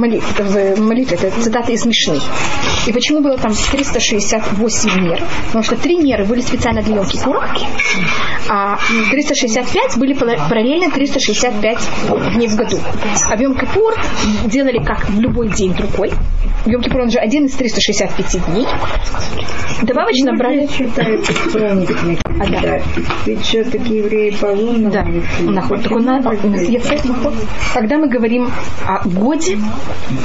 молитве, в молитве, это цитата из Мишны. И почему было там 368 мер? Потому что три меры были специально для Йом-Кипура, а 365 были параллельно 365 дней в году. А в Йом-Кипур делали как в любой день другой. Йом Кипур, он же один из 365 дней. Добавочно брали... А, да. Ведь все-таки евреи по лунному. Да. Так он, когда мы говорим о годе,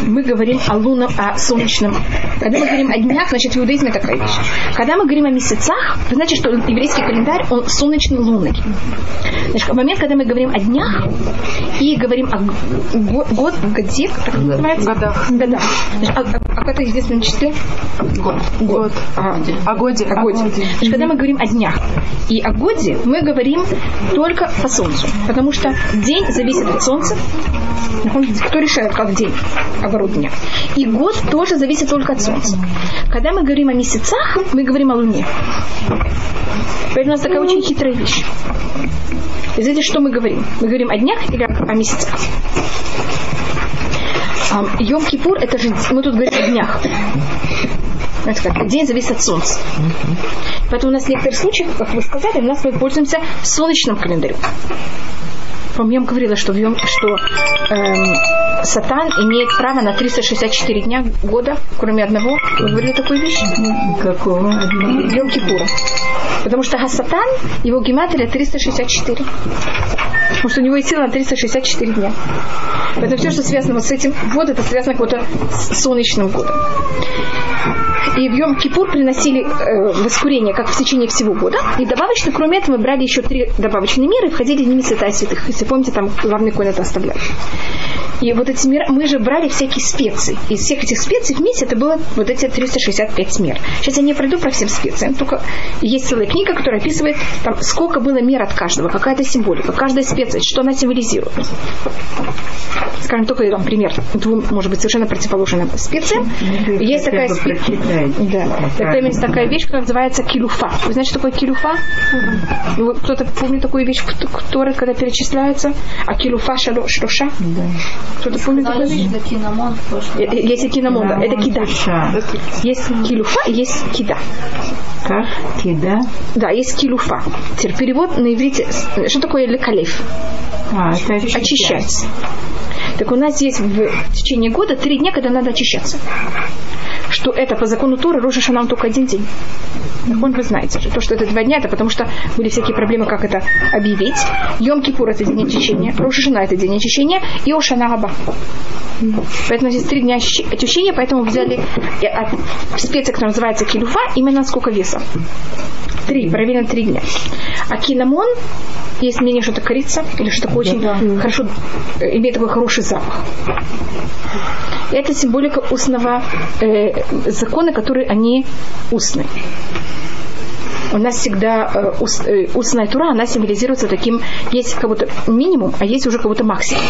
мы говорим о лунном, о солнечном. Когда мы говорим о днях, значит, в иудаизме такая вещь. Когда мы говорим о месяцах, это значит, что еврейский календарь, он солнечный, лунный. Значит, в момент, когда мы говорим о днях и говорим о год, годе, как это называется? Годах. Годах. Значит, а, а как это известно на числе? Год. Год. А, о годе. О годе. Значит, когда мы говорим о днях и о годе, мы говорим только по солнцу. Потому что день зависит от солнца. Кто решает, как день оборот дня? И год тоже зависит только от солнца. Когда мы говорим о месяцах, мы говорим о луне. Поэтому у нас такая очень хитрая вещь. И знаете, что мы говорим? Мы говорим о днях или о месяцах? Йом-Кипур, это же, мы тут говорим о днях. Это как день зависит от солнца. Поэтому у нас в некоторых случаях, как вы сказали, у нас мы пользуемся солнечным календарем. Я говорила, что, в что эм, Сатан имеет право на 364 дня года, кроме одного. Вы говорили такую вещь? Какого? Йом Кипура. Потому что Хасатан, его гематрия 364. Потому что у него есть сила на 364 дня. Поэтому все, что связано вот с этим год, это связано какой-то с солнечным годом. И в Йом Кипур приносили э, воскурение как в течение всего года. И добавочно, кроме этого, мы брали еще три добавочные меры и входили в ними святая святых. Если помните, там главный конь это оставлял. И вот эти мер, мы же брали всякие специи. Из всех этих специй вместе это было вот эти 365 мер. Сейчас я не пройду про всем специям, только есть целая книга, которая описывает, там, сколько было мер от каждого, какая-то символика, каждая специя, что она символизирует. Скажем, только там пример двум, может быть, совершенно противоположным специям. Есть такая, спе... да. такая, есть такая вещь, которая называется килюфа. Вы знаете, что такое килюфа? Ну, кто-то помнит такую вещь, которая, когда перечисляется? А килуфа шлоша? Да. Кто-то помнит такую вещь? Есть и киномон, да. Это кида. Есть килуфа и есть кида. Как? Кида? Да, есть килуфа. Теперь перевод на иврите. Что такое лекалев? А, это очищать. Так у нас есть в течение года три дня, когда надо очищаться. Что это по закону Тора Рожа Шанам только один день. Так он вы знаете же. То, что это два дня, это потому что были всякие проблемы, как это объявить. Йом Кипур это день очищения, Роша Шана это день очищения, и Ошана Аба. Поэтому здесь три дня очищения, поэтому взяли от специи, которая называется килюфа, именно сколько веса. Три, проверено три дня. А кинамон, есть мнение, что это корица, или что такое очень да. хорошо, э, имеет такой хороший запах. Это символика устного э, закона, которые они устные у нас всегда э, уст, э, устная тура, она символизируется таким, есть как будто минимум, а есть уже как будто максимум.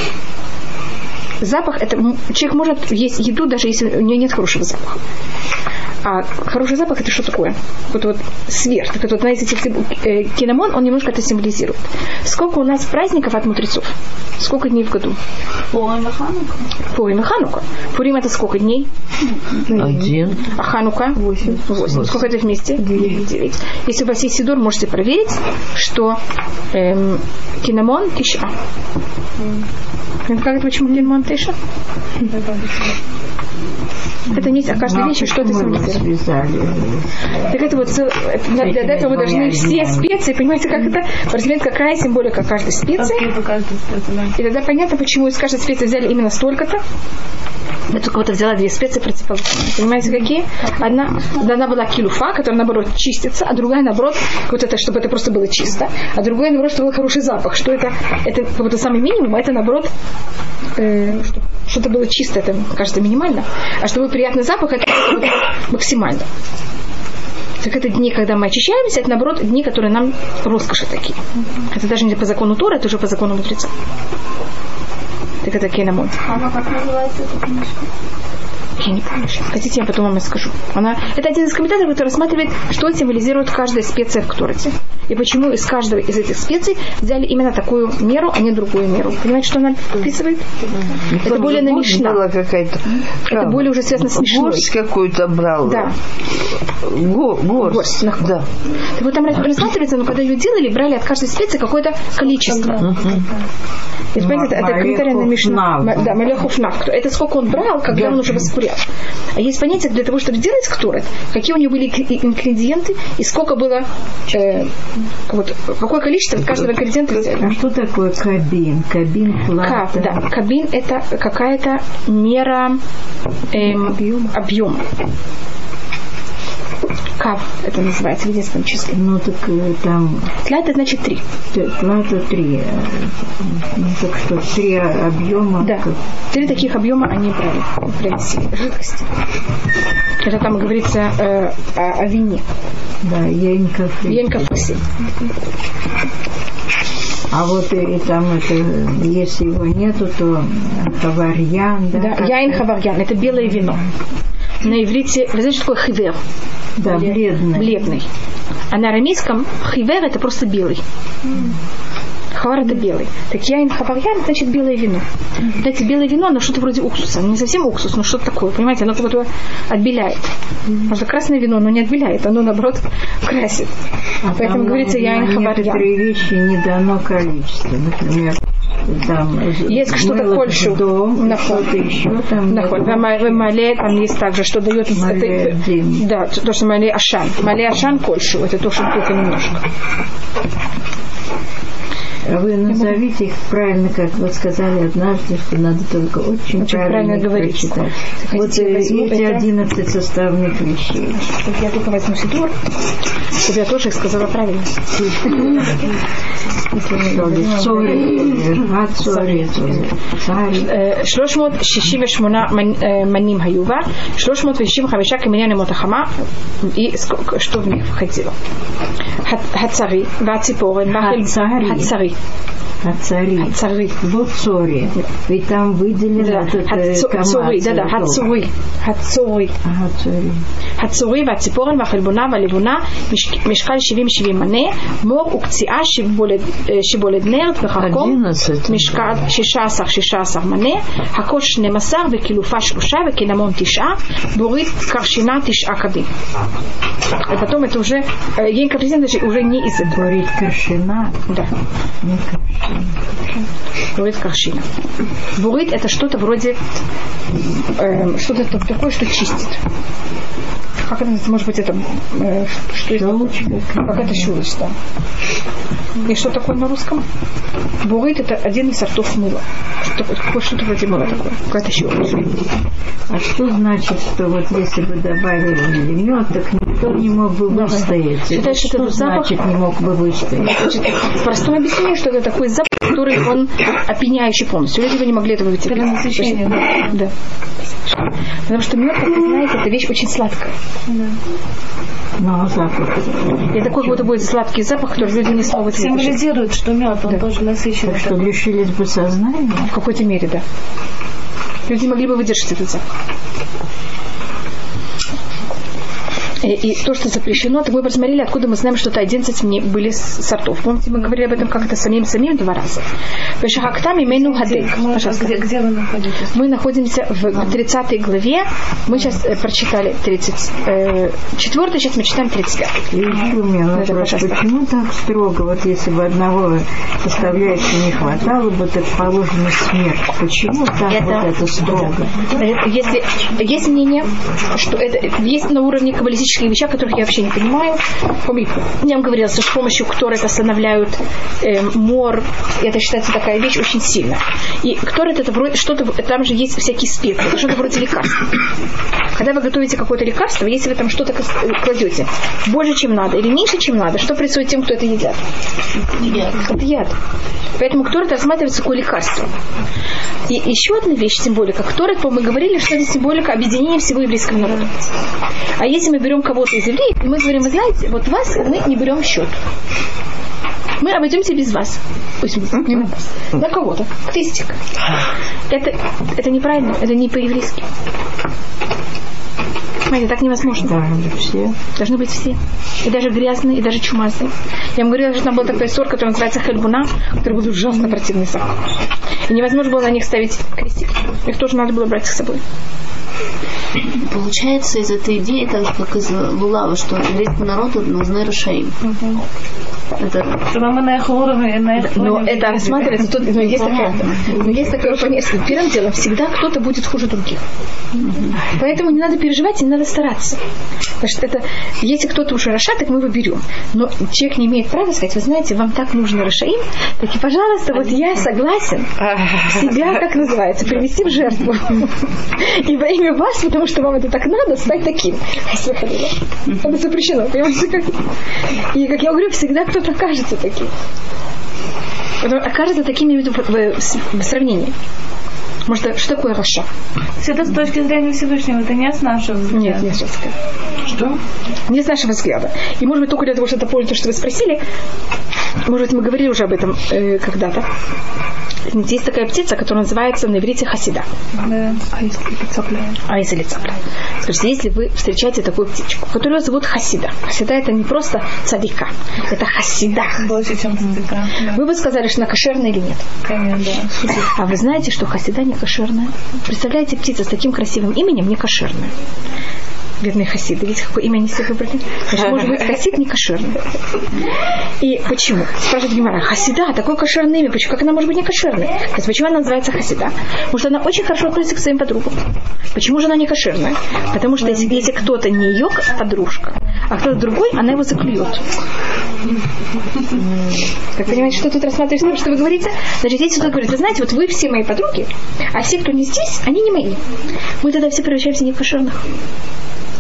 Запах, это человек может есть еду, даже если у нее нет хорошего запаха. А хороший запах это что такое? Вот вот свет. Так вот, знаете, э, киномон, он немножко это символизирует. Сколько у нас праздников от мудрецов? Сколько дней в году? Пурим и Ханука. Пурим и Ханука. Пурим это сколько дней? Один. А Ханука? Восемь. Восемь. Сколько это вместе? Девять. Девять. Если у вас есть Сидор, можете проверить, что эм, киномон тиша. Как это почему киномон тиша? Это не о каждой вещи, что это символизирует. Так это вот для, для этого вы должны все специи, понимаете, как это, посмотреть, какая символика каждой специи. И тогда понятно, почему из каждой специи взяли именно столько-то. Я только вот взяла две специи противоположные. Понимаете, какие? Одна, одна была килуфа, которая, наоборот, чистится, а другая, наоборот, вот это, чтобы это просто было чисто. А другая, наоборот, чтобы был хороший запах. Что это? Это как будто самый минимум, а это, наоборот, э, что, что-то было чисто, это, кажется, минимально. А чтобы приятный запах, это максимально. Так это дни, когда мы очищаемся, это наоборот дни, которые нам роскоши такие. Это даже не по закону Тора, это уже по закону мудреца. Так это Кейнамон. А как называется эта книжка? Я не помню сейчас. Хотите, я потом вам расскажу. Она... Это один из комментаторов, который рассматривает, что символизирует каждая специя в Ктороте. И почему из каждого из этих специй взяли именно такую меру, а не другую меру. Понимаете, что она описывает? Это более на Мишна. была какая-то. Это более уже связано с Мишной. Горсть какую-то брал. Да. Го- горсть. Горсть, нахуй. Да. Так вот там рассматривается, но когда ее делали, брали от каждой специи какое-то количество. И понимаете, это, это комментарий на Мишна. Да, Малехов Нав. Это сколько он брал, когда он уже воскурял. А есть понятие для того, чтобы сделать ктурет, какие у него были ингредиенты и сколько было, э, вот, какое количество каждого ингредиента взяли. А что такое кабин? Кабин плата. да. Кабин это какая-то мера эм, объема. Кав это называется в единственном числе. Ну так э, там Тля это значит три. т- плата три. э, Ну так что, три объема. Да. как- Три таких объема они брали, приносили жидкости. Это там говорится э, о, о вине. Да, яйнка. Венка фаси. А вот и, и там это, если его нету, то хаварьян, да? Да, яин хаварьян. Это белое вино. На иврите, вы знаете, что такое хивер? Да, бледный. Бледный. А на арамейском хивер это просто белый. Хавар это белый. Так яин хаварьян значит белое вино. Знаете, белое вино, оно что-то вроде уксуса. Не совсем уксус, но что-то такое. Понимаете, оно будто отбеляет. Потому что красное вино, оно не отбеляет, оно наоборот красит. А Поэтому говорится яин хаварьян. Некоторые вещи не дано количество. Например, там Есть что-то кольшу. дом, Нахуй. что-то еще там. Нахуй. В ма- в мале там есть также, что дает... Мале это- да, то, что мале ашан. Мале ашан кольшу. Это то, что только немножко. А Вы назовите их правильно, как вы сказали однажды, что надо только очень, Очень правильно говорить. прочитать. Хотите, Вот э, эти это? 11 составных вещей. Я только возьму сидур, чтобы я тоже их сказала правильно. Цори, Гацори, Цари. אה, 368 מנ- אה, מנים היו בה, 365 כמניין ימות החמה, היא סק- что в них входило. הת- הצרי והציפורן והחל- הצרי. הצרי. Ацари. הצרי. Вот Цори. Ведь там выделено Да, вот это הצו- комат צורי, да, да, цветов. הצורי, הצורי. Ага, Цори. הצורי והציפורן והחלבונה והלבונה מש- משקל 70-70 מנה, מור וקציעה שיבולד, אה, שיבולד נרד וחרקום 11. משקל 16-16 מנה, הכל 12 וקילופה שלושה וקינמון תשעה, בורית קרשינה תשעה קבין. потом это уже, э, ей капризин даже уже не из этого. Говорит Каршина. Да. Не Каршина. Бурит каршина. Бурит это что-то вроде, э, что-то такое, что чистит. Как это называется? Может быть, это э, что это? Щелочка. Какая-то щелочь, да. И что такое на русском? Бурит это один из сортов мыла. Что такое? Что-то вроде мыла такое. Какая-то щелочь. А что значит, что вот если бы добавили мед, так никто не мог бы выстоять? Считаешь, что что это запах? значит не мог бы выстоять? Значит, в простом объяснении, что это такой запах, который он опьяняющий полностью. Люди бы не могли этого вытерпеть. Это насыщение, да? Да. Потому что мед, как вы знаете, это вещь очень сладкая. Ну, а запах. И такой как будто будет сладкий запах, который люди не смогут. Символизирует, что мед, он Да. тоже насыщенный. Так что лишились бы сознания? В какой-то мере, да. Люди могли бы выдержать этот запах. И, и то, что запрещено, так мы посмотрели, откуда мы знаем, что это 11 мне были с- сортов. Помните, мы говорили об этом как-то самим-самим два раза. Пешахактам. Мы- Пожалуйста. где, где вы находитесь? Мы находимся в 30 главе. Мы сейчас э, прочитали 34, сейчас мы читаем 35. И еще у меня вопрос, почему так строго? Вот если бы одного составляющего не хватало бы, так положена смерть. Почему так Это- вот это строго? Э, Если есть мнение, что это есть на уровне каббалистических вещей, которых я вообще не понимаю. Помните, я вам говорила, что с помощью которых останавливают э, мор, это считается такая вещь очень сильная. И которое это вроде что-то, там же есть всякие это что-то вроде лекарства. Когда вы готовите какое-то лекарство, если вы там что-то кладете больше, чем надо, или меньше, чем надо, что происходит тем, кто это едят? Это яд. Поэтому ктор это рассматривается как лекарство. И еще одна вещь, символика. Ктор, мы говорили, что это символика объединения всего еврейского народа. А если мы берем кого-то из евреев, и мы говорим, вы знаете, вот вас мы не берем в счет. Мы обойдемся без вас. Пусть мы- не на вас. На кого-то. Крестик. Это, это неправильно, это не по-еврейски. Понимаете, так невозможно. Должны быть все. Должны быть все. И даже грязные, и даже чумазные. Я вам говорила, что там был такой сорт, который называется хельбуна, который был ужасно противный сорт. И невозможно было на них ставить крестик. Их тоже надо было брать с собой. Получается из этой идеи, так же, как из Лулава, что еврейскому народу нужны Рашаим. Это Чтобы мы на их уровне, на их Но уровне это рассматривается, тут, но есть такое, но есть такое понятие. Первым делом всегда кто-то будет хуже других. Поэтому не надо переживать и не надо стараться. Потому что это, если кто-то уже Раша, так мы его берем. Но человек не имеет права сказать, вы знаете, вам так нужно Рашаим, так и, пожалуйста, вот я согласен себя, как называется, привести в жертву. И во имя вас, потому что вам это так надо, стать таким. Это запрещено, понимаете? Как? И, как я говорю, всегда кто-то окажется таким. Потом окажется таким, имею в в, в- в сравнении. Может, что такое Раша? Все это с точки зрения Всевышнего, это не с нашего взгляда. Нет, не с нашего взгляда. Что? Не с нашего взгляда. И, может быть, только для того, что это помнить, то, что вы спросили, может быть, мы говорили уже об этом э, когда-то. Есть такая птица, которая называется на иврите хасида. Да. А если цапля? Скажите, если вы встречаете такую птичку, которую зовут хасида. Хасида это не просто цадика, это хасида. Больше, чем цадика. Вы бы сказали, что она кошерная или нет. Конечно, да. А вы знаете, что хасида не кошерная? Представляете, птица с таким красивым именем не кошерная. Бедные хасиды, видите, какое имя они себе выбрали? Значит, может быть, хасид не кошерный. И почему? Спрашивает Гимара, хасида, такое кошерное имя, почему, как она может быть не кошерной? То есть, почему она называется хасида? Потому что она очень хорошо относится к своим подругам. Почему же она не кошерная? Потому что если, если кто-то не ее подружка, а кто-то другой, она его заклюет. Как понимаете, что тут рассматривается, что вы говорите? Значит, если кто-то говорит, вы знаете, вот вы все мои подруги, а все, кто не здесь, они не мои. Мы тогда все превращаемся в некошерных.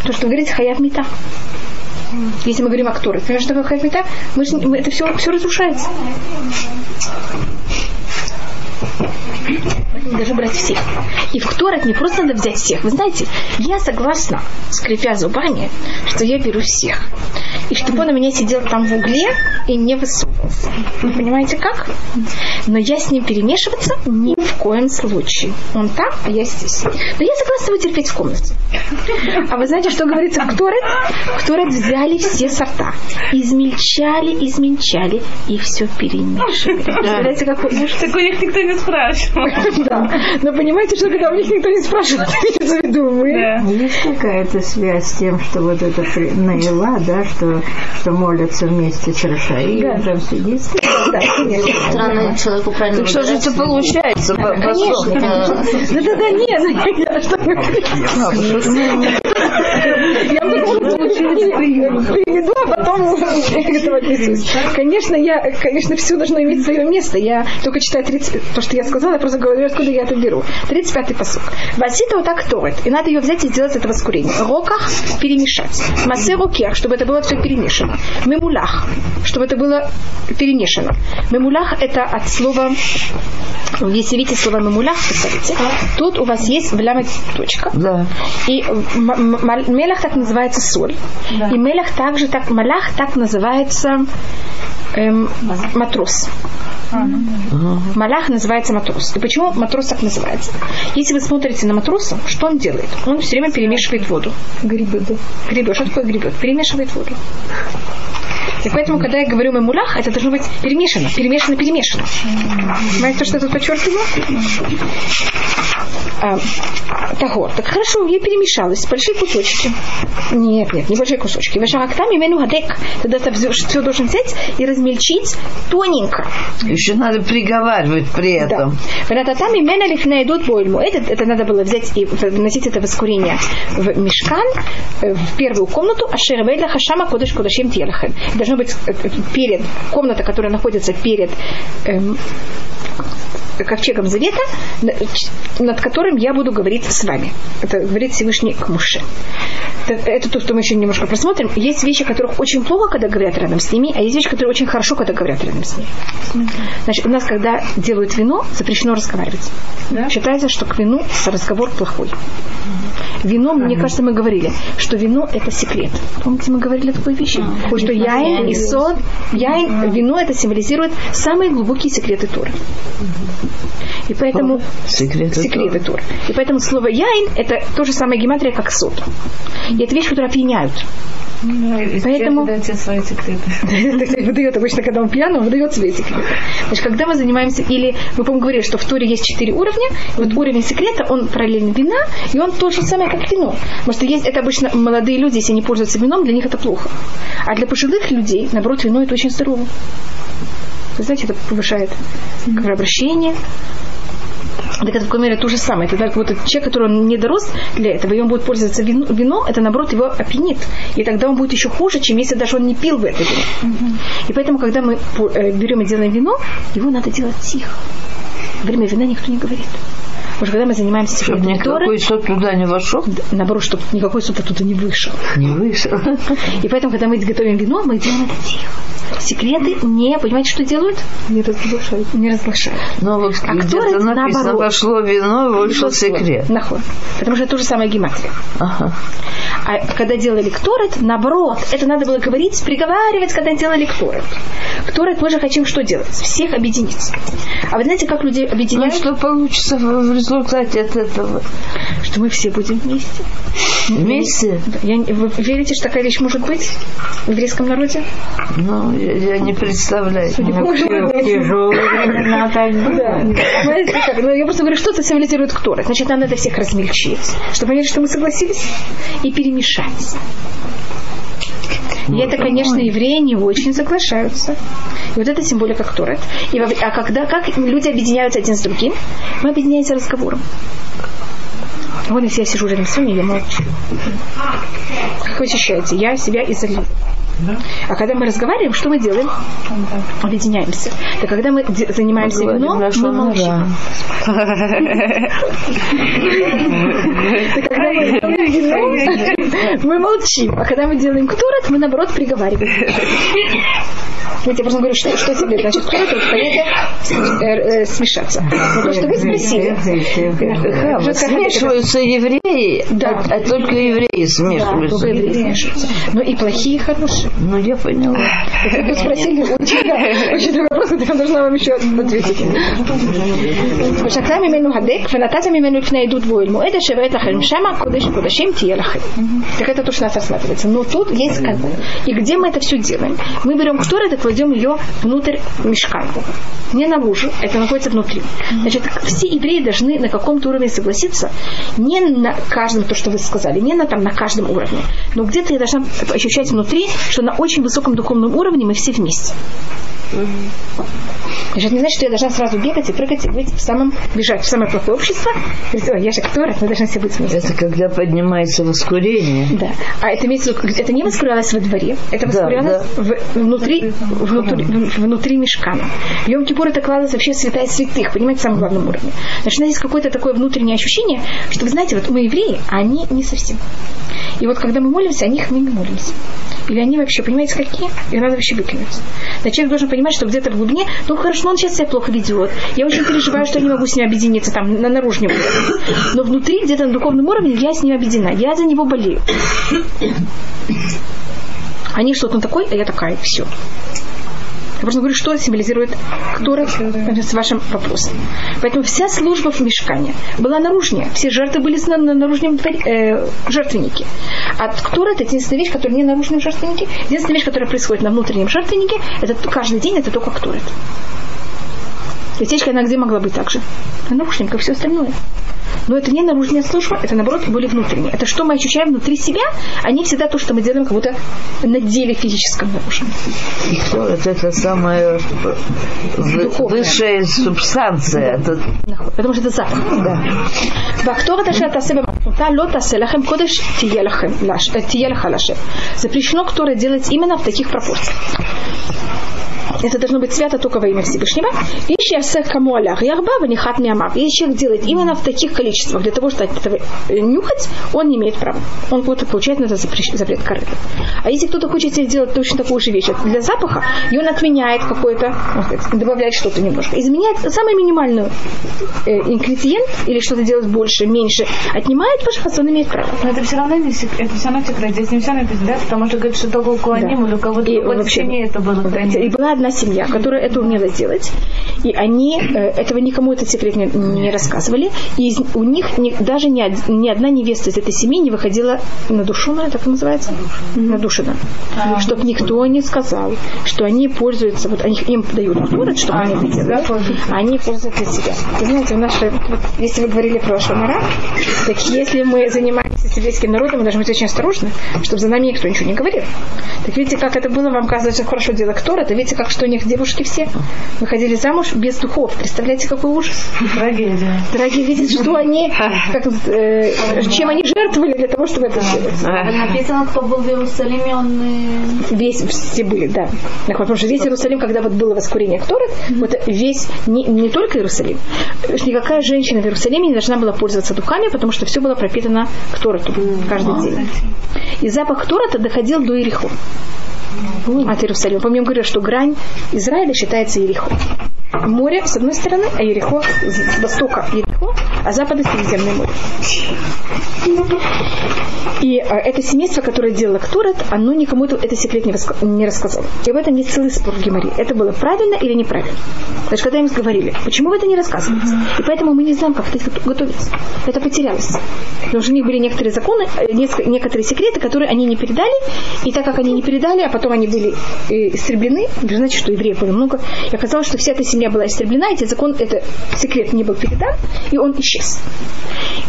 То, что вы говорите, хаяв мета. Если мы говорим о Торе, понимаешь, что такое хаяв мета? Мы, же- мы- это все, все разрушается. Должны брать всех. И в Торах не просто надо взять всех. Вы знаете, я согласна, скрипя зубами, что я беру всех. И чтобы он у меня сидел там в угле и не высовывался. Вы понимаете как? Но я с ним перемешиваться ни в коем случае. Он там, а я здесь. Но я согласна его терпеть в комнате. А вы знаете, что говорится в Торет? В Торет взяли все сорта, измельчали, измельчали и все перемешивали. Представляете, какой ужас? Так у них никто не спрашивал. Да. Но понимаете, что когда у них никто не спрашивает, имеется в виду мы. Да. Есть какая-то связь с тем, что вот это Наила, да, что, что молятся вместе с Рашаи, Да. там все есть. Да, странно человеку правильно Так что же это получается? по- по Конечно. сути? Да, да, да, нет, ну, я что Я приведу, а потом отнесусь. Конечно, я, конечно, все должно иметь свое место. Я только читаю 30, то, что я сказала, я просто говорю, откуда я это беру. 35-й посук. Васита вот так торет. И надо ее взять и сделать это воскурение. Роках перемешать. Массе рукех, чтобы это было все перемешано. Мемулах, чтобы это было перемешано. Мемулах это от слова если видите слово мемулах, посмотрите, тут у вас есть в ляме точка. Да. И м- м- м- мелах так называется соль. И мелах также так, малах так называется эм, матрос. Малах называется матрос. И почему матрос так называется? Если вы смотрите на матроса, что он делает? Он все время перемешивает воду. Грибы, да. Грибы. Что такое грибы? Перемешивает воду. И поэтому, когда я говорю мемулах, это должно быть перемешано, перемешано, перемешано. Понимаете, то, что я тут подчеркиваю? А, Тагор. Так хорошо, я перемешалась. Большие кусочки. Нет, нет, не большие кусочки. Вашарактам имену гадек. Тогда это все должен взять и размельчить тоненько. Еще надо приговаривать при Да. этом. Венататам имена лифна идут бойльму. Это, это надо было взять и вносить это воскурение в мешкан, э, в первую комнату, а шервейля хашама кодыш кодашим тьелахем. Должно быть э, э, перед, комната, которая находится перед эм, ковчегом завета, над которым я буду говорить с вами. Это говорит Всевышний к Муше. Это, это то, что мы еще немножко просмотрим. Есть вещи, которых очень плохо, когда говорят рядом с ними, а есть вещи, которые очень хорошо, когда говорят рядом с ними. Значит, у нас, когда делают вино, запрещено разговаривать. Считается, что к вину разговор плохой. Вино, мне кажется, мы говорили, что вино это секрет. Помните, мы говорили такой вещи? что яин и сон, яин, вино это символизирует самые глубокие секреты Торы. И поэтому Секреты секреты Торы. И поэтому слово яин это то же самое гематрия, как сот. И это вещь, которая опьяняют. Поэтому- Поэтому... все свои секреты. Выдает обычно, когда он пьян, он выдает свои секреты. Значит, когда мы занимаемся, или мы, по-моему, говорили, что в Торе есть четыре уровня, и вот уровень секрета, он параллельно вина, и он то же самое, как вино. Потому что есть, это обычно молодые люди, если они пользуются вином, для них это плохо. А для пожилых людей, наоборот, вино это очень здорово. Вы знаете, это повышает кровообращение. Так это в какой мере то же самое. Тогда вот этот человек, который он не дорос для этого, и он будет пользоваться вино, вином, это наоборот его опьянит. И тогда он будет еще хуже, чем если даже он не пил в это вино. И поэтому, когда мы э, берем и делаем вино, его надо делать тихо. Во время вина никто не говорит. Потому что когда мы занимаемся Чтобы никакой сот туда не вошел, наоборот, чтобы никакой суд оттуда не вышел. не вышел. И поэтому, когда мы готовим вино, мы делаем это тихо. Секреты не, понимаете, что делают? Не разглашают. Не разглашают. Но вот А кто это написано, наоборот? вошло вино, вышел секрет. Нахуй. Потому что это то же самое гематрия. Ага. А когда делали кторет, наоборот, это надо было говорить, приговаривать, когда делали кторет. Кторет мы же хотим что делать? Всех объединить. А вы знаете, как людей Ну объединяют? что получится в результате от этого? Что мы все будем вместе. Вместе? Я, вы верите, что такая вещь может быть в еврейском народе? Ну, я, я не представляю. Ну, тяжелые времена так Да. было. Знаете, как? Ну, я просто говорю, что это символизирует кто Значит, нам надо всех размельчить. Чтобы понять, что мы согласились, и перемешать. И это, конечно, евреи не очень соглашаются. И вот это символика Торет. И во- а когда, как люди объединяются один с другим? Мы объединяемся разговором. Вот если я сижу рядом с вами, я молчу. Как вы ощущаете? Я себя изолирую. А когда мы разговариваем, что мы делаем? Объединяемся. Так когда мы занимаемся Говорим вином, мы молчим. когда мы делаем вино, мы молчим. А когда мы делаем ктурат, мы наоборот приговариваем. Вот я просто говорю, что, что тебе значит ктурат, это понятие э, э, смешаться. Но то, что вы спросили. Хава, Уже как смешиваются евреи, Да. а, а только евреи Да, смешиваются. только евреи смешиваются. Но и плохие, и хорошие. Ну, я поняла. Вы спросили очень, да, очень трудный вопрос, я должна вам еще ответить. ושתה ממנו הדק ונתת ממנו לפני עדות ואוהל מועד אשר בעת לכם שמה קודש קודשים תהיה לכם. Так это то, что у нас рассматривается. Но тут есть как. И где мы это все делаем? Мы берем ктуры и кладем ее внутрь мешка. Не наружу, это находится внутри. Значит, все евреи должны на каком-то уровне согласиться, не на каждом, то, что вы сказали, не на, там, на каждом уровне, но где-то я должна ощущать внутри, что на очень высоком духовном уровне мы все вместе. Значит, не значит, что я должна сразу бегать и прыгать и быть в самом, бежать в самое плохое общество. И говорить, «Ой, я же кто мы должны все быть вместе. Это когда поднимается воскурение. Да. А это имеется в виду, это не воскурялось во дворе, это Да, воскурялось в- внутри, внутри, внутри мешкана. В Йом Кипур это кладывалось вообще святая святых, понимаете, в самом главном уровне. Значит, у нас есть какое-то такое внутреннее ощущение, что, вы знаете, вот мы евреи, а они не совсем. И вот когда мы молимся, о них мы не молимся. Или они вообще, понимаете, какие? Их надо вообще выкинуть. Значит, человек должен понимать, что где-то в глубине, ну хорошо, он сейчас себя плохо ведет. Я очень переживаю, что я не могу с ним объединиться там на наружном уровне. Но внутри, где-то на духовном уровне, я с ним объединена. Я за него болею. Они что-то такой, а я такая. Все. Я просто говорю, что символизирует Ктора с вашим вопросом. Поэтому вся служба в мешкане была наружнее. Все жертвы были на, на наружном э, жертвеннике. А Ктора это единственная вещь, которая не на наружном жертвеннике. Единственная вещь, которая происходит на внутреннем жертвеннике, это каждый день, это только Ктора. Осечка она где могла быть также? На наушниках, все остальное. Но это не наружная служба, это наоборот были внутренние. Это что мы ощущаем внутри себя, а не всегда то, что мы делаем как будто на деле физическом нарушении. И что вот это самая э, Духовная. высшая субстанция. Да. Это... Потому что это запах. Да. Бактор это шата себе та лота селахем кодеш тиелахем лаш э, тиелахалашем. Запрещено, которое делать именно в таких пропорциях. Это должно быть свято только во имя Всевышнего. И сейчас кому алях ярба ванихат миамав. Если человек делает именно в таких количествах для того, чтобы этого нюхать, он не имеет права. Он вот получает на это запрет корыта. А если кто-то хочет себе делать точно такую же вещь для запаха, и он отменяет какой-то, сказать, добавляет что-то немножко, изменяет самый минимальный э, ингредиент или что-то делать больше, меньше, отнимает пашхас, он имеет право. Но это все равно не это все равно секрет. Здесь не все написано, да? Потому что говорит, что только у Куаним или у кого-то И вообще- семье это было Да. И была одна одна семья, которая это умела делать, и они э, этого никому этот секрет не, не рассказывали, и из- у них ни- даже ни, ни одна невеста из этой семьи не выходила надушенная, так называется? Надушена. Чтобы никто не сказал, что они пользуются, вот они, им дают город, чтобы они это делали, а они пользуются для себя. Вы знаете, в нашей, вот, если вы говорили про Шамара, так если мы занимаемся сибирским народом, мы должны быть очень осторожны, чтобы за нами никто ничего не говорил. Так видите, как это было, вам кажется, что хорошо дело кто это, видите, как что у них девушки все выходили замуж без духов. Представляете, какой ужас? Трагедия. Дорогие, видите, что они, как, э, чем они жертвовали для того, чтобы это сделать. Написано, кто был в Иерусалиме, он э, Весь, все были, да. Потому что весь Иерусалим, когда вот было воскурение Торы, вот весь, не, не только Иерусалим, никакая женщина в Иерусалиме не должна была пользоваться духами, потому что все было пропитано к Тороту каждый день. И запах Торота доходил до Ирихо. От Иерусалима. Помню, говорю, что грань Израиля считается Ерехо. Море с одной стороны, а Ерехо с востока Ерехо, а запада Средиземное море. И э, это семейство, которое делало Ктурат, оно никому это, это секрет не, рассказало. И об этом есть целый спор в Геморе. Это было правильно или неправильно? Значит, когда им говорили, почему вы это не рассказываете? И поэтому мы не знаем, как это готовится. Это потерялось. Потому что у них были некоторые законы, э, некоторые секреты, которые они не передали. И так как они не передали, а потом они были э, истреблены, знаете, что евреев было много, и оказалось, что вся эта семья была истреблена, этот закон, этот секрет не был передан, и он исчез.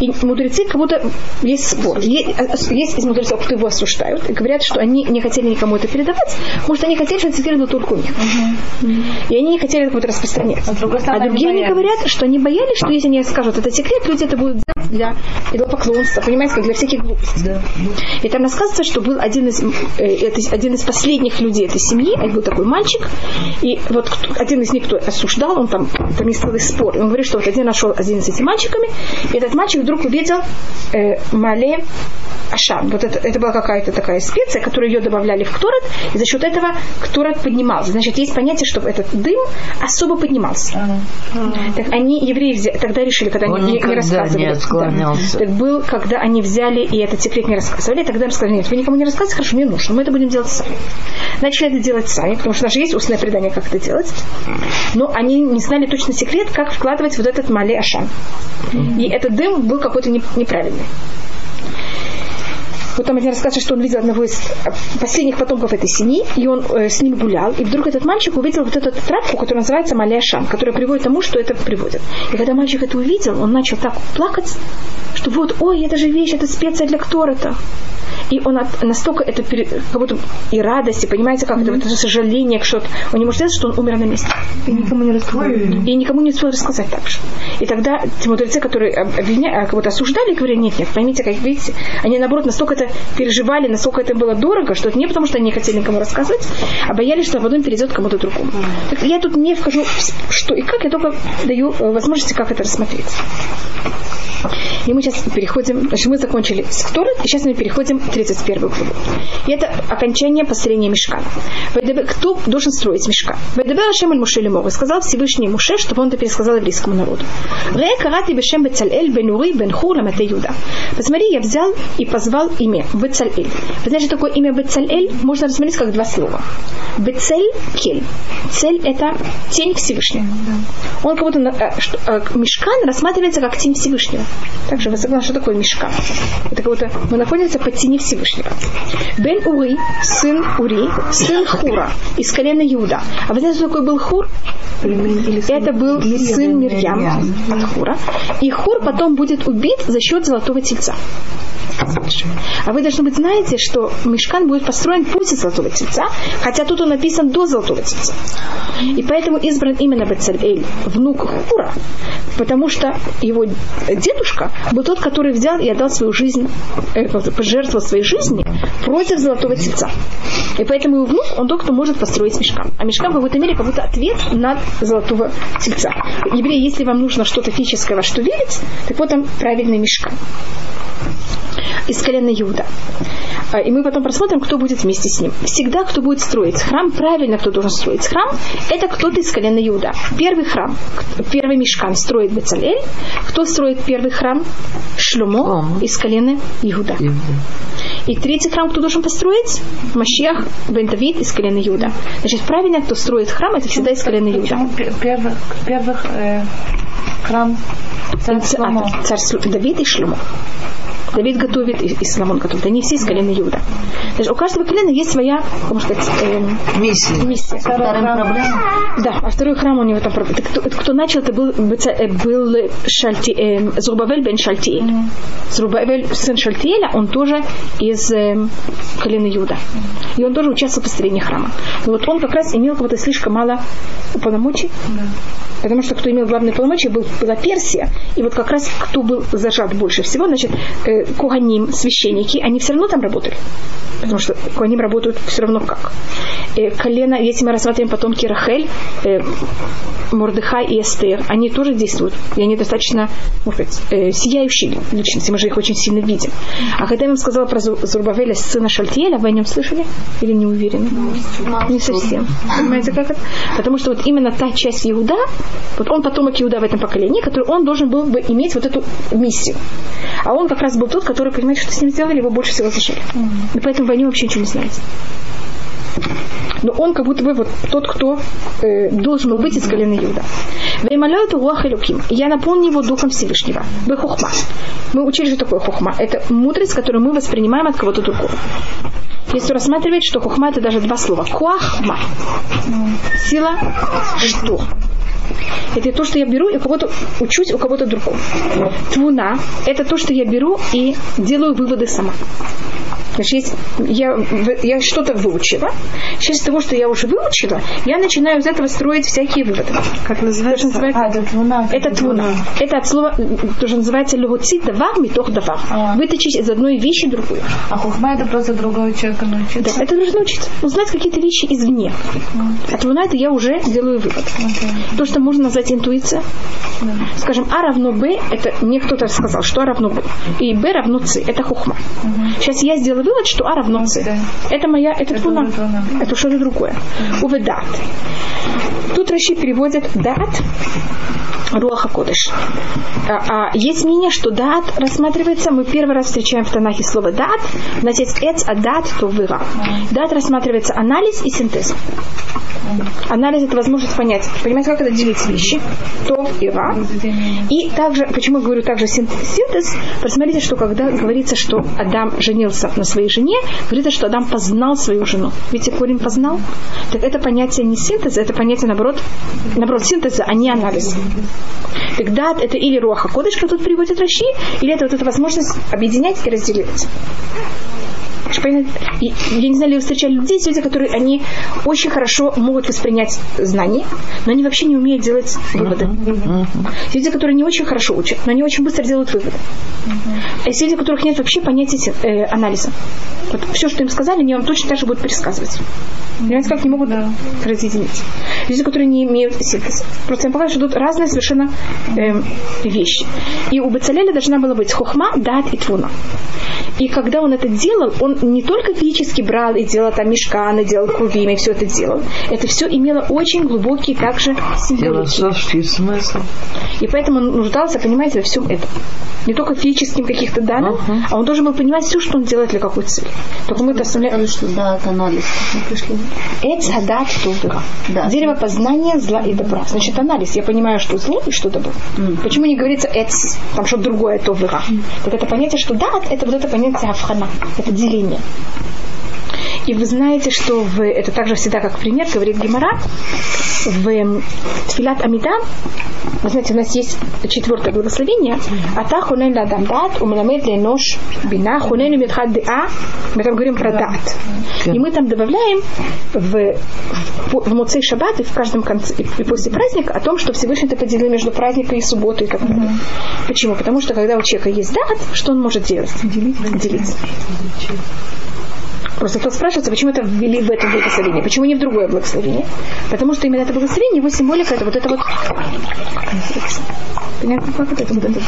И мудрецы как будто есть спор. Есть, есть из мудрецов, кто его осуждают, и говорят, что они не хотели никому это передавать, потому что они хотели, чтобы это был только у них. И они не хотели это как-то распространять. А А они другие они говорят, что они боялись, что если они скажут этот секрет, люди это будут делать для идолопоклонства, понимаете, как для всяких глупостей. И там рассказывается, что был один из, э, это- один из последних людей этой семьи, это был такой мальчик, и вот кто- один из них, кто осуждал, он там, там есть целый спор, и он говорит, что вот один нашел один с этими мальчиками, и этот мальчик вдруг увидел э, мале ашам. Вот это, это была какая-то такая специя, которую ее добавляли в ктурат, и за счет этого ктурат поднимался. Значит, есть понятие, что этот дым особо поднимался. Так они, евреи, взя- тогда решили, когда Он они не, не рассказывали. не отклонялся. Да. Так был, когда они взяли и этот секрет не рассказывали, тогда им сказали, нет, вы никому не рассказывайте, хорошо, мне нужно, мы это будем делать сами. Начали это делать сами, потому что даже есть устное предание, как это делать. Но они не знали точно секрет, как вкладывать вот этот мале ашан. И этот дым был какой-то не- неправильный. Потом один рассказывает, что он видел одного из последних потомков этой семьи, и он э, с ним гулял, и вдруг этот мальчик увидел вот эту трапку, которая называется маляшан, которая приводит к тому, что это приводит. И когда мальчик это увидел, он начал так плакать, что вот, ой, это же вещь, это специя для ктора-то. И он от- настолько это как будто и радость, и понимаете, как это, вот это сожаление, что он не может сказать, что он умер на месте. И никому не рассказали. И никому не успел рассказать так же. И тогда те мудрецы, которые об- обвиня... как будто осуждали, говорили, нет, нет, поймите, как видите, они наоборот настолько это переживали, настолько это было дорого, что это не потому, что они не хотели никому рассказывать, а боялись, что потом перейдет кому-то другому. Так я тут не вхожу что и как, я только даю э, возможности, как это рассмотреть. И мы сейчас переходим, значит, мы закончили с Ктуры, и сейчас мы переходим к 31 главу. И это окончание построения мешкана. ВДБ Кто должен строить мешкан? ВДБ Ашем аль Муше Лемор. Сказал Всевышний Муше, чтобы он это пересказал еврейскому народу. Ре карати бешем Бецалэль бен Ури бен Хур ламате Юда. Посмотри, я взял и позвал имя Бецалэль. Вы знаете, такое имя Бецалэль? Можно рассмотреть как два слова. Бецель кель. Цель это тень Всевышнего. Он как будто э, э, мешкан рассматривается как тень Всевышнего. Также согласны, что такое мешкан? Это как будто мы находимся под тени Всевышнего. Бен Ури, сын Ури, сын Хура, из колена Иуда. А вы знаете, что такой был Хур? Это был сын Мирьям от Хура. И Хур потом будет убит за счет золотого тельца. А вы, должны быть, знаете, что мешкан будет построен после золотого тельца, хотя тут он написан до золотого тельца. И поэтому избран именно Бецалель, внук Хура, потому что его дедушка был тот, который взял и отдал свою жизнь, э, пожертвовал своей жизни против золотого тельца. И поэтому его внук, он тот, кто может построить мешкан. А мешкан в какой-то как будто ответ над золотого тельца. Евреи, если вам нужно что-то физическое, во что верить, так вот там правильный мешкан из колена Иуда. А, И мы потом посмотрим, кто будет вместе с ним. Всегда, кто будет строить храм, правильно, кто должен строить храм, это кто-то из колена Иуда. Первый храм, первый мешкан строит Бецалель. Кто строит первый храм? Шлюмо Шломо. из колена Иуда. И третий храм кто должен построить? Машиах бен Давид из колена Иуда. Значит, правильно, кто строит храм, это всегда из колена Иуда. Почему пе- первых, первых э, храм царь а, царь Давид и Шлюмо. Давид готовит, и, и Соломон готовит. Они все из колена Иуда. Значит, у каждого колена есть своя, как можно сказать, эм, Миссия. миссия. Второй храм. проблема. Да, а второй храм у него там проб- это кто, это кто начал, это был, Беца- э, был Шальти, э, Зурбавель бен Шальтиэль. Зурбавель, сын Шальтиэля, он тоже из э, колена Юда. И он тоже участвовал в построении храма. Но вот он как раз имел как будто слишком мало полномочий. Потому что кто имел главные полномочия, был, была Персия. И вот как раз кто был зажат больше всего, значит, э, Куганим, священники, они все равно там работали. Потому что Куганим работают все равно как. Э, колено, если мы рассматриваем потомки Рахель, э, Мордыхай и Эстер, они тоже действуют. И они достаточно, может быть, э, сияющие личности. Мы же их очень сильно видим. А когда я вам сказала про Зу- Зурбавеля, сына Шальтиеля, вы о нем слышали? Или не уверены? Не совсем. Понимаете, как это? Потому что вот именно та часть Иуда, вот он потомок Иуда в этом поколении, который он должен был бы иметь вот эту миссию. А он как раз был тот, который, понимаете, что с ним сделали, его больше всего зажали. И поэтому войне вообще ничего не знаете. Но он как будто бы вот тот, кто э, должен был быть из колена элюким. Я наполню его духом Всевышнего. Вы хухма. Мы учили, что такое хухма. Это мудрость, которую мы воспринимаем от кого-то другого. Если рассматривать, что хухма это даже два слова. Куахма. Сила что? Это то, что я беру и у кого-то учусь у кого-то другого. Твуна – это то, что я беру и делаю выводы сама. Значит, есть, я, я что-то выучила. Часть того, что я уже выучила, я начинаю из этого строить всякие выводы. Как называется? называется- А, это твуна. это твуна. Это от слова, то, что называется легоцит давар, митох давар. А. Вытащить из одной вещи другую. А хухма это просто другого человека Да, научиться. это нужно учиться. Узнать какие-то вещи извне. А твуна это я уже делаю вывод. То, что можно назвать интуиция. Скажем, А равно Б, это мне кто-то сказал, что А равно Б. И Б равно С, это хухма. Сейчас я сделала вывод, что А равно С. Это моя, это, Это. Это что-то другое. Уведат. Тут Раши переводит дат, Руаха Кодыш. А, а есть мнение, что дат рассматривается, мы первый раз встречаем в Танахе слово дат, у нас есть эц, а дат, то выра. Дат рассматривается анализ и синтез. Анализ это возможность понять, понимаете, как это делить вещи, то и ра. И также, почему я говорю также син- синтез, посмотрите, что когда говорится, что Адам женился на своей жене, говорится, что Адам познал свою жену. Видите, корень познал? Так это понятие не синтеза, это понятие, наоборот, наоборот, синтеза, а не анализа. Тогда это или руаха кодыш, тут приводит Раши, или это вот эта возможность объединять и разделять. И, я не знаю, ли вы встречали людей, люди, которые они очень хорошо могут воспринять знания, но они вообще не умеют делать выводы. Есть люди, которые не очень хорошо учат, но они очень быстро делают выводы. А есть люди, у которых нет вообще понятия э, анализа. Вот все, что им сказали, они вам точно так же будут пересказывать. Понимаете, как не могут разъединить. Люди, которые не имеют синтеза. Просто я показываю, что тут разные совершенно эм, вещи. И у Бацалеля должна была быть хохма, дат и твуна. И когда он это делал, он не только физически брал и делал там мешканы, делал крувим и все это делал. Это все имело очень глубокий также символический. Смысл. И поэтому он нуждался, понимаете, во всем этом. Не только физическим каких-то данных, а он должен был понимать все, что он делает для какой цели. Только мы это оставляем. Что да, это анализ. Мы пришли. Эц гадат тувера. Да. Дерево познания зла и добра. Значит, анализ. Я понимаю, что зло и что добро. Почему не говорится эц, там что-то другое тувера? Так это понятие, что дат, это вот это понятие авхана. Это деление. И вы знаете, что в, это также всегда как пример, говорит Гимара, в Тфилат Амида, вы знаете, у нас есть четвертое благословение, Ата хунен ладам дат, умеламед ленош бина, хунен умедхад деа, мы там говорим про дат. И мы там добавляем в, в, в Муцей Шаббат и в каждом конце, и, и после праздника о том, что Всевышний это поделил между праздником и субботой и так далее. Почему? Потому что когда у человека есть дат, что он может делать? Делить. Делить. Просто кто спрашивается, почему это ввели в это благословение, почему не в другое благословение? Потому что именно это благословение, его символика, это вот это вот... Понятно, как это, вот это да.